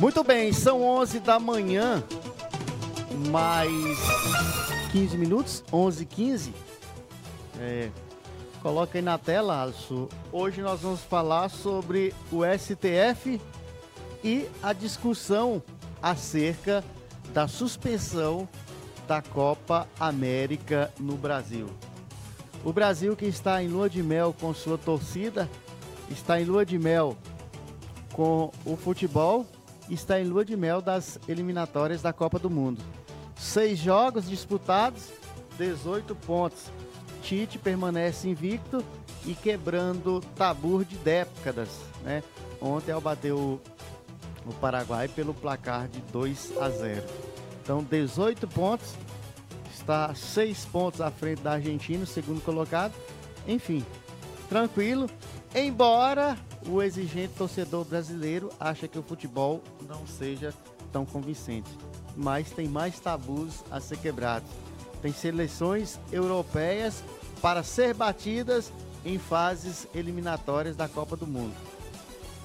Muito bem, são 11 da manhã, mais 15 minutos, 11 15 é, Coloca aí na tela, Alisson. Hoje nós vamos falar sobre o STF e a discussão acerca da suspensão da Copa América no Brasil. O Brasil que está em lua de mel com sua torcida, está em lua de mel com o futebol, está em lua de mel das eliminatórias da Copa do Mundo. Seis jogos disputados, 18 pontos. Tite permanece invicto e quebrando tabu de décadas. Né? Ontem, ao bater o, Paraguai pelo placar de 2 a 0. Então, 18 pontos, está 6 pontos à frente da Argentina, segundo colocado. Enfim, tranquilo. Embora o exigente torcedor brasileiro ache que o futebol não seja tão convincente. Mas tem mais tabus a ser quebrados. Tem seleções europeias para ser batidas em fases eliminatórias da Copa do Mundo.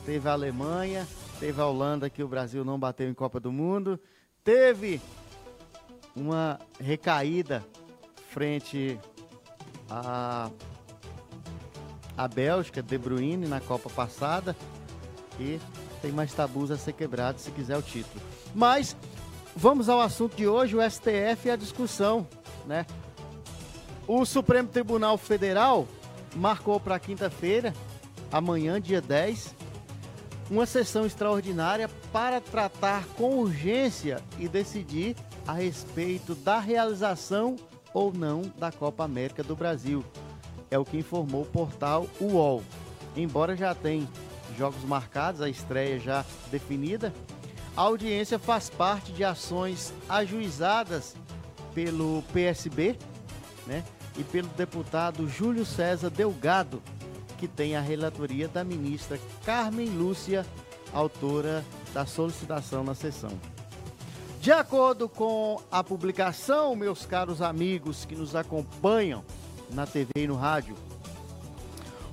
Teve a Alemanha, teve a Holanda que o Brasil não bateu em Copa do Mundo, teve uma recaída frente a a Bélgica, De Bruyne na Copa passada e tem mais tabus a ser quebrados se quiser o título. Mas vamos ao assunto de hoje, o STF e a discussão, né? O Supremo Tribunal Federal marcou para quinta-feira, amanhã, dia 10, uma sessão extraordinária para tratar com urgência e decidir a respeito da realização ou não da Copa América do Brasil. É o que informou o portal UOL. Embora já tenha jogos marcados, a estreia já definida, a audiência faz parte de ações ajuizadas pelo PSB, né, e pelo deputado Júlio César Delgado, que tem a relatoria da ministra Carmen Lúcia, autora da solicitação na sessão. De acordo com a publicação, meus caros amigos que nos acompanham na TV e no rádio,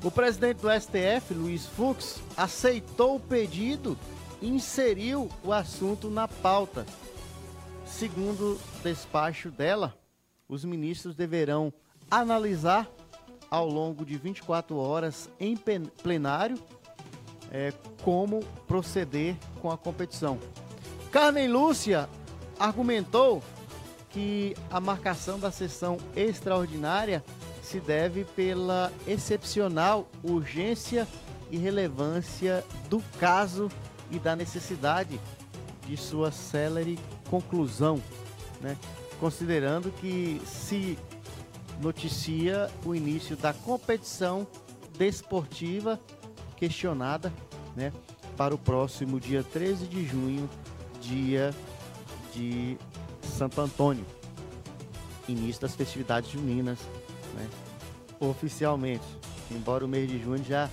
o presidente do STF, Luiz Fux, aceitou o pedido e inseriu o assunto na pauta. Segundo despacho dela, os ministros deverão analisar ao longo de 24 horas em plenário é, como proceder com a competição. Carmen Lúcia argumentou que a marcação da sessão extraordinária se deve pela excepcional urgência e relevância do caso e da necessidade de sua célere conclusão, né? considerando que se noticia o início da competição desportiva questionada, né, para o próximo dia 13 de junho, dia de Santo Antônio, início das festividades juninas, né, oficialmente. Embora o mês de junho já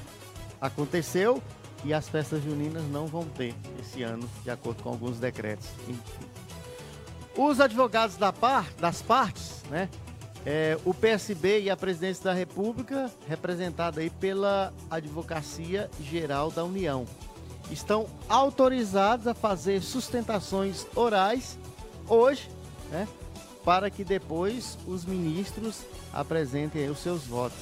aconteceu e as festas juninas não vão ter esse ano, de acordo com alguns decretos. Enfim. Os advogados da par, das partes, né, é, o PSB e a Presidência da República, representada aí pela Advocacia Geral da União, estão autorizados a fazer sustentações orais hoje, né, para que depois os ministros apresentem os seus votos.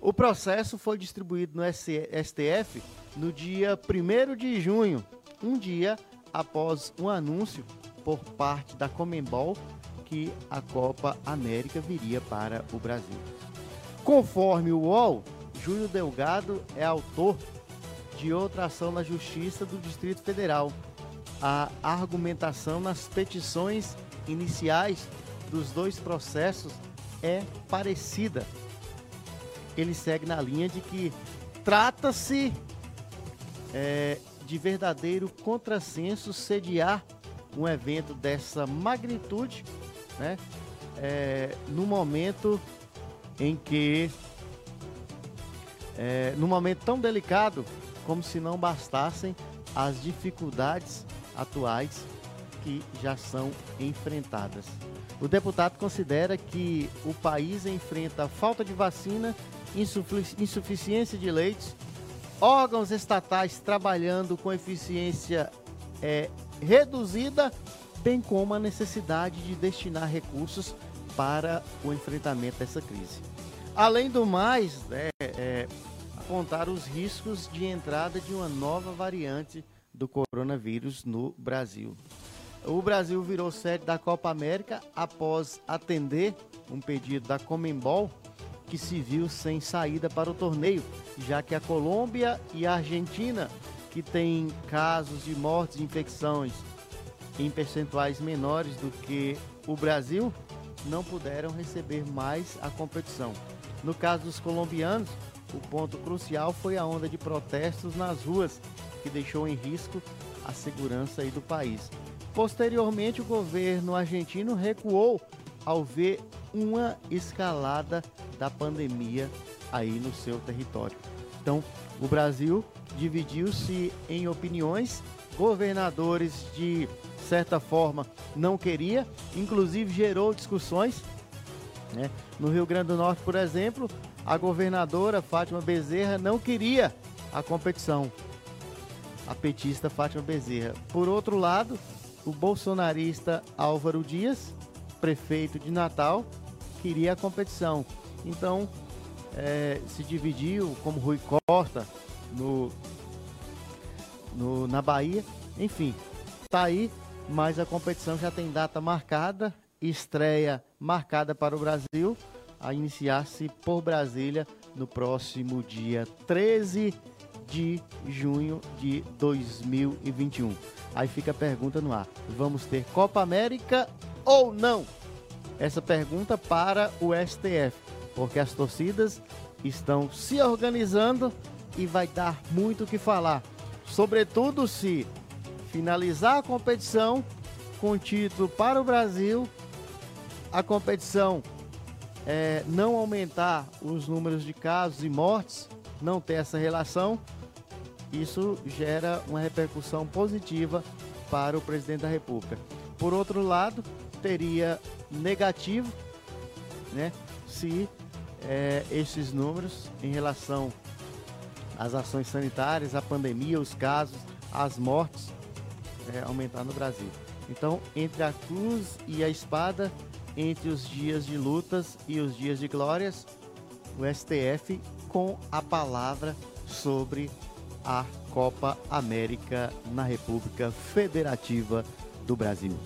O processo foi distribuído no STF no dia 1 de junho, um dia após um anúncio por parte da Comembol que a Copa América viria para o Brasil. Conforme o UOL, Júlio Delgado é autor de outra ação na Justiça do Distrito Federal. A argumentação nas petições iniciais dos dois processos é parecida. Ele segue na linha de que trata-se é, de verdadeiro contrassenso sediar um evento dessa magnitude né? É, no momento em que, é, no momento tão delicado, como se não bastassem as dificuldades atuais que já são enfrentadas. O deputado considera que o país enfrenta falta de vacina, insuficiência de leitos, órgãos estatais trabalhando com eficiência é reduzida, bem como a necessidade de destinar recursos para o enfrentamento dessa crise. Além do mais, é, é, apontar os riscos de entrada de uma nova variante do coronavírus no Brasil. O Brasil virou sede da Copa América após atender um pedido da Comembol, que se viu sem saída para o torneio, já que a Colômbia e a Argentina, que têm casos de mortes e infecções em percentuais menores do que o Brasil, não puderam receber mais a competição. No caso dos colombianos, o ponto crucial foi a onda de protestos nas ruas, que deixou em risco a segurança do país. Posteriormente, o governo argentino recuou ao ver uma escalada da pandemia aí no seu território. Então, o Brasil dividiu-se em opiniões, governadores de certa forma não queria, inclusive gerou discussões. Né? No Rio Grande do Norte, por exemplo, a governadora Fátima Bezerra não queria a competição. A petista Fátima Bezerra. Por outro lado, o bolsonarista Álvaro Dias, prefeito de Natal, queria a competição. Então, é, se dividiu, como Rui Costa, no, no, na Bahia. Enfim, tá aí, mas a competição já tem data marcada, estreia marcada para o Brasil, a iniciar-se por Brasília no próximo dia 13 de junho de 2021. Aí fica a pergunta no ar: vamos ter Copa América ou não? Essa pergunta para o STF, porque as torcidas estão se organizando e vai dar muito o que falar. Sobretudo se finalizar a competição com título para o Brasil, a competição é, não aumentar os números de casos e mortes, não ter essa relação, isso gera uma repercussão positiva para o presidente da República. Por outro lado, teria negativo, né, se é, esses números em relação às ações sanitárias, à pandemia, os casos, as mortes é, aumentar no Brasil. Então, entre a cruz e a espada, entre os dias de lutas e os dias de glórias, o STF com a palavra sobre a Copa América na República Federativa do Brasil.